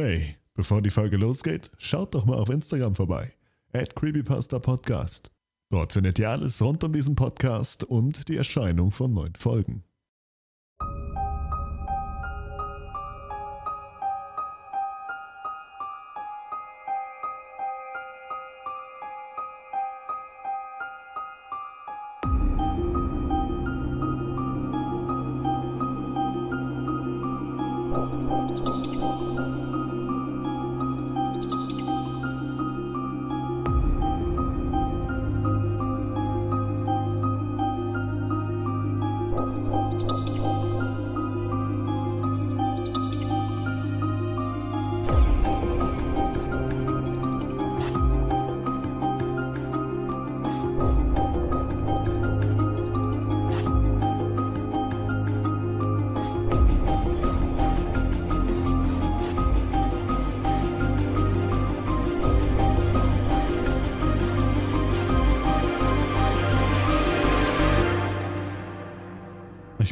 Hey, bevor die Folge losgeht, schaut doch mal auf Instagram vorbei. At Creepypasta Podcast. Dort findet ihr alles rund um diesen Podcast und die Erscheinung von neuen Folgen.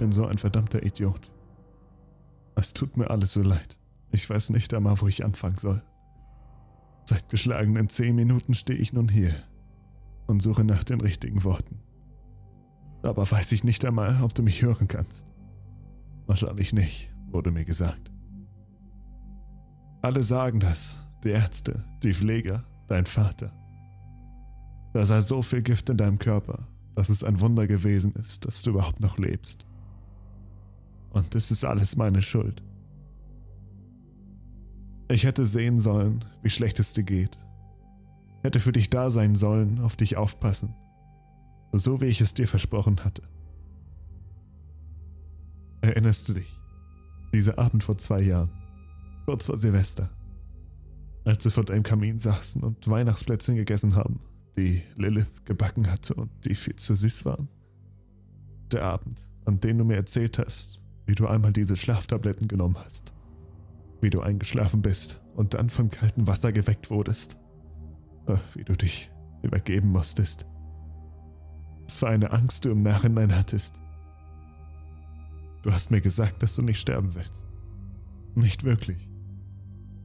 Bin so ein verdammter Idiot. Es tut mir alles so leid. Ich weiß nicht einmal, wo ich anfangen soll. Seit geschlagenen zehn Minuten stehe ich nun hier und suche nach den richtigen Worten. Aber weiß ich nicht einmal, ob du mich hören kannst. Wahrscheinlich nicht, wurde mir gesagt. Alle sagen das, die Ärzte, die Pfleger, dein Vater. Da sei so viel Gift in deinem Körper, dass es ein Wunder gewesen ist, dass du überhaupt noch lebst. Und das ist alles meine Schuld. Ich hätte sehen sollen, wie schlecht es dir geht. Hätte für dich da sein sollen, auf dich aufpassen. So wie ich es dir versprochen hatte. Erinnerst du dich? Dieser Abend vor zwei Jahren, kurz vor Silvester, als wir vor deinem Kamin saßen und Weihnachtsplätzchen gegessen haben, die Lilith gebacken hatte und die viel zu süß waren? Der Abend, an dem du mir erzählt hast, wie du einmal diese Schlaftabletten genommen hast, wie du eingeschlafen bist und dann von kaltem Wasser geweckt wurdest, äh, wie du dich übergeben musstest. Es war eine Angst, du im Nachhinein hattest. Du hast mir gesagt, dass du nicht sterben willst. Nicht wirklich.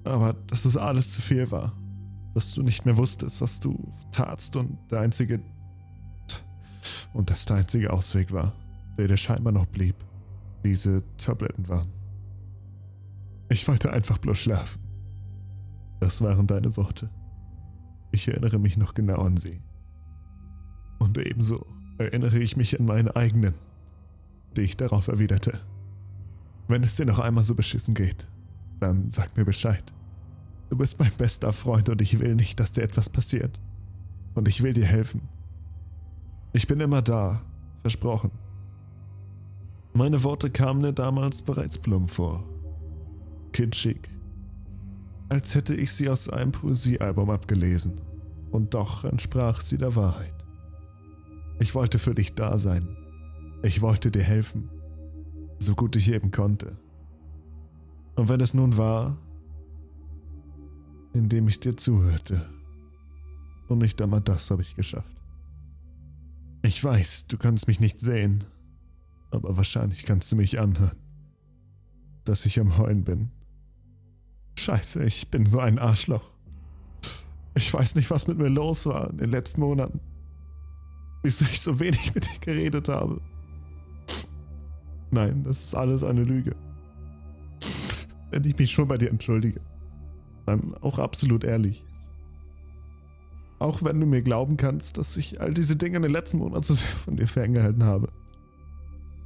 Aber dass es alles zu viel war. Dass du nicht mehr wusstest, was du tatst und der einzige. Und das der einzige Ausweg war, der dir scheinbar noch blieb diese Tabletten waren. Ich wollte einfach bloß schlafen. Das waren deine Worte. Ich erinnere mich noch genau an sie. Und ebenso erinnere ich mich an meine eigenen, die ich darauf erwiderte. Wenn es dir noch einmal so beschissen geht, dann sag mir Bescheid. Du bist mein bester Freund und ich will nicht, dass dir etwas passiert. Und ich will dir helfen. Ich bin immer da, versprochen. Meine Worte kamen mir damals bereits plump vor. Kitschig. Als hätte ich sie aus einem Poesiealbum abgelesen. Und doch entsprach sie der Wahrheit. Ich wollte für dich da sein. Ich wollte dir helfen. So gut ich eben konnte. Und wenn es nun war, indem ich dir zuhörte. Und nicht einmal das habe ich geschafft. Ich weiß, du kannst mich nicht sehen, aber wahrscheinlich kannst du mich anhören, dass ich am Heulen bin. Scheiße, ich bin so ein Arschloch. Ich weiß nicht, was mit mir los war in den letzten Monaten. Wieso ich so wenig mit dir geredet habe. Nein, das ist alles eine Lüge. Wenn ich mich schon bei dir entschuldige, dann auch absolut ehrlich. Auch wenn du mir glauben kannst, dass ich all diese Dinge in den letzten Monaten so sehr von dir ferngehalten habe.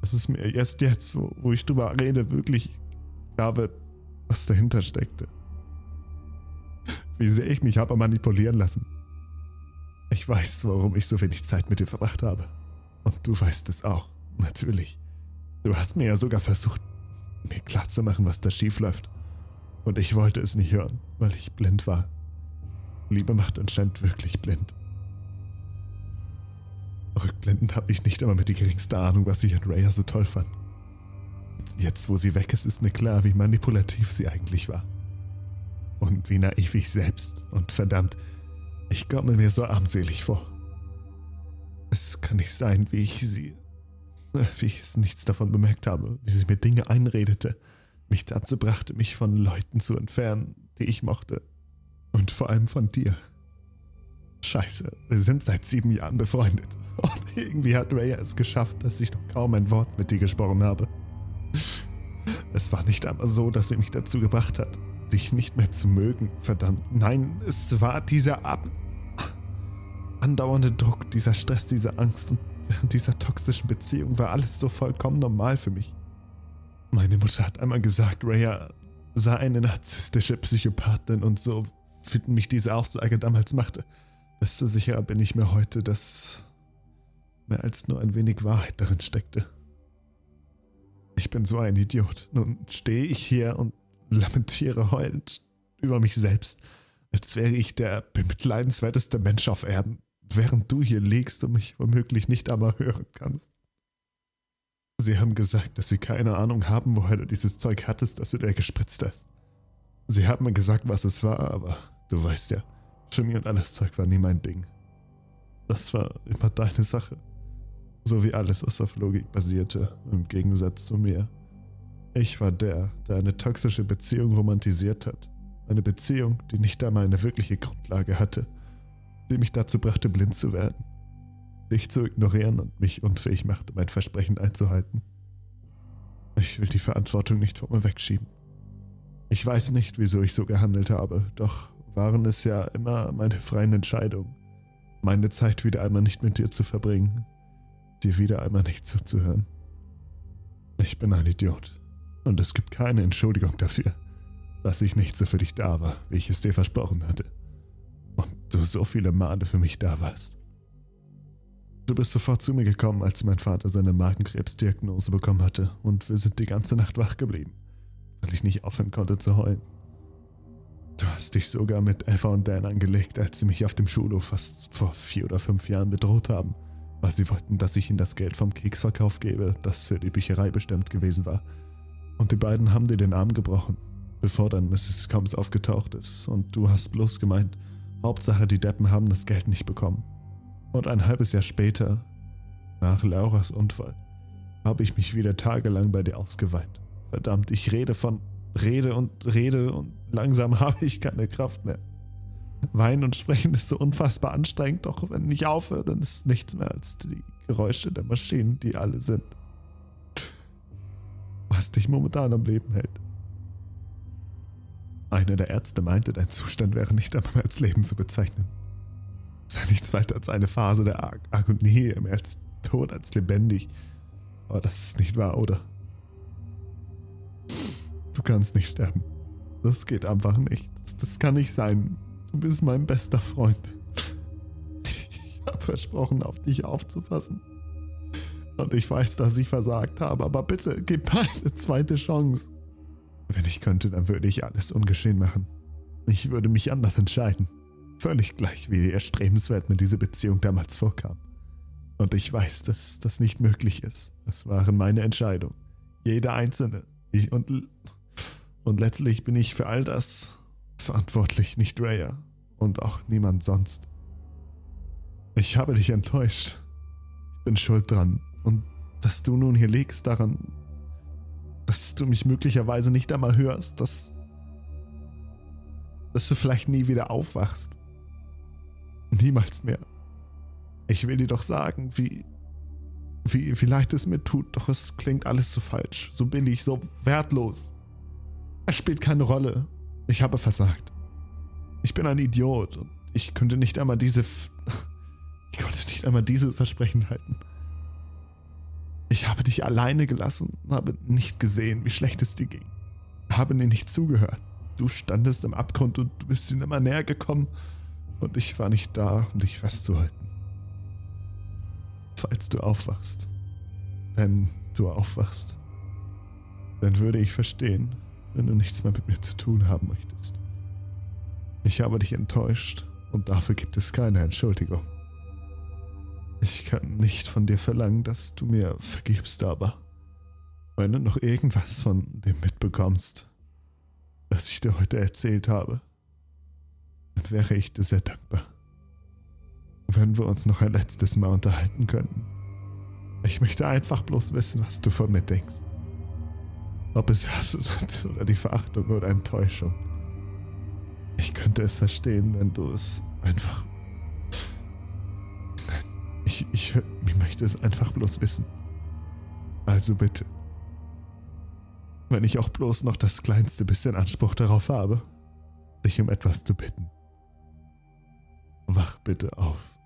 Es ist mir erst jetzt, wo, ich drüber rede, wirklich klar wird, was dahinter steckte. Wie sehr ich mich habe manipulieren lassen. Ich weiß, warum ich so wenig Zeit mit dir verbracht habe. Und du weißt es auch, natürlich. Du hast mir ja sogar versucht, mir klarzumachen, was da schief läuft. Und ich wollte es nicht hören, weil ich blind war. Liebe macht anscheinend wirklich blind. Rückblendend habe ich nicht einmal mehr die geringste Ahnung, was ich an Raya so toll fand. Jetzt, wo sie weg ist, ist mir klar, wie manipulativ sie eigentlich war. Und wie naiv ich selbst. Und verdammt, ich komme mir so armselig vor. Es kann nicht sein, wie ich sie. wie ich es nichts davon bemerkt habe, wie sie mir Dinge einredete, mich dazu brachte, mich von Leuten zu entfernen, die ich mochte. Und vor allem von dir. Scheiße, wir sind seit sieben Jahren befreundet. Und irgendwie hat Raya es geschafft, dass ich noch kaum ein Wort mit dir gesprochen habe. Es war nicht einmal so, dass sie mich dazu gebracht hat, dich nicht mehr zu mögen. Verdammt, nein, es war dieser ab andauernde Druck, dieser Stress, diese Angst. Und während dieser toxischen Beziehung war alles so vollkommen normal für mich. Meine Mutter hat einmal gesagt, Raya sei eine narzisstische Psychopathin und so finden mich diese Aussage damals machte. Desto sicherer bin ich mir heute, dass mehr als nur ein wenig Wahrheit darin steckte. Ich bin so ein Idiot. Nun stehe ich hier und lamentiere heulend über mich selbst, als wäre ich der bemitleidenswerteste Mensch auf Erden, während du hier liegst und mich womöglich nicht einmal hören kannst. Sie haben gesagt, dass sie keine Ahnung haben, woher du dieses Zeug hattest, das du dir gespritzt hast. Sie haben mir gesagt, was es war, aber du weißt ja, Chemie und alles Zeug war nie mein Ding. Das war immer deine Sache. So wie alles, was auf Logik basierte, im Gegensatz zu mir. Ich war der, der eine toxische Beziehung romantisiert hat. Eine Beziehung, die nicht einmal eine wirkliche Grundlage hatte, die mich dazu brachte, blind zu werden. Dich zu ignorieren und mich unfähig machte, mein Versprechen einzuhalten. Ich will die Verantwortung nicht vor mir wegschieben. Ich weiß nicht, wieso ich so gehandelt habe, doch waren es ja immer meine freien Entscheidungen, meine Zeit wieder einmal nicht mit dir zu verbringen, dir wieder einmal nicht zuzuhören. Ich bin ein Idiot. Und es gibt keine Entschuldigung dafür, dass ich nicht so für dich da war, wie ich es dir versprochen hatte. Und du so viele Male für mich da warst. Du bist sofort zu mir gekommen, als mein Vater seine Magenkrebsdiagnose bekommen hatte, und wir sind die ganze Nacht wach geblieben, weil ich nicht aufhören konnte zu heulen. Du hast dich sogar mit Eva und Dan angelegt, als sie mich auf dem Schulhof fast vor vier oder fünf Jahren bedroht haben weil sie wollten, dass ich ihnen das Geld vom Keksverkauf gebe, das für die Bücherei bestimmt gewesen war. Und die beiden haben dir den Arm gebrochen, bevor dann Mrs. Combs aufgetaucht ist. Und du hast bloß gemeint, Hauptsache die Deppen haben das Geld nicht bekommen. Und ein halbes Jahr später, nach Lauras Unfall, habe ich mich wieder tagelang bei dir ausgeweint. Verdammt, ich rede von Rede und Rede und langsam habe ich keine Kraft mehr. Weinen und Sprechen ist so unfassbar anstrengend, doch wenn ich aufhöre, dann ist nichts mehr als die Geräusche der Maschinen, die alle sind. Was dich momentan am Leben hält. Einer der Ärzte meinte, dein Zustand wäre nicht einmal als Leben zu bezeichnen. Sei nichts weiter als eine Phase der Ag Agonie, mehr als tot als lebendig. Aber das ist nicht wahr, oder? Kannst nicht sterben. Das geht einfach nicht. Das, das kann nicht sein. Du bist mein bester Freund. Ich habe versprochen, auf dich aufzupassen. Und ich weiß, dass ich versagt habe, aber bitte gib mir eine zweite Chance. Wenn ich könnte, dann würde ich alles ungeschehen machen. Ich würde mich anders entscheiden. Völlig gleich, wie erstrebenswert mir diese Beziehung damals vorkam. Und ich weiß, dass das nicht möglich ist. Es waren meine Entscheidungen. Jede einzelne. Ich und, und letztlich bin ich für all das verantwortlich, nicht Raya. Und auch niemand sonst. Ich habe dich enttäuscht. Ich bin schuld dran. Und dass du nun hier liegst, daran, dass du mich möglicherweise nicht einmal hörst, dass, dass du vielleicht nie wieder aufwachst. Niemals mehr. Ich will dir doch sagen, wie, wie, wie leid es mir tut, doch es klingt alles so falsch, so billig, so wertlos. Es spielt keine Rolle. Ich habe versagt. Ich bin ein Idiot und ich könnte nicht einmal diese. Ich konnte nicht einmal dieses Versprechen halten. Ich habe dich alleine gelassen, habe nicht gesehen, wie schlecht es dir ging. Habe dir nicht zugehört. Du standest im Abgrund und du bist ihnen immer näher gekommen und ich war nicht da, um dich festzuhalten. Falls du aufwachst, wenn du aufwachst, dann würde ich verstehen, wenn du nichts mehr mit mir zu tun haben möchtest. Ich habe dich enttäuscht und dafür gibt es keine Entschuldigung. Ich kann nicht von dir verlangen, dass du mir vergibst, aber wenn du noch irgendwas von dem mitbekommst, was ich dir heute erzählt habe, dann wäre ich dir sehr dankbar. Wenn wir uns noch ein letztes Mal unterhalten könnten. Ich möchte einfach bloß wissen, was du von mir denkst. Ob es Hass oder die Verachtung oder Enttäuschung. Ich könnte es verstehen, wenn du es einfach. Nein, ich, ich, ich möchte es einfach bloß wissen. Also bitte. Wenn ich auch bloß noch das kleinste bisschen Anspruch darauf habe, dich um etwas zu bitten. Wach bitte auf.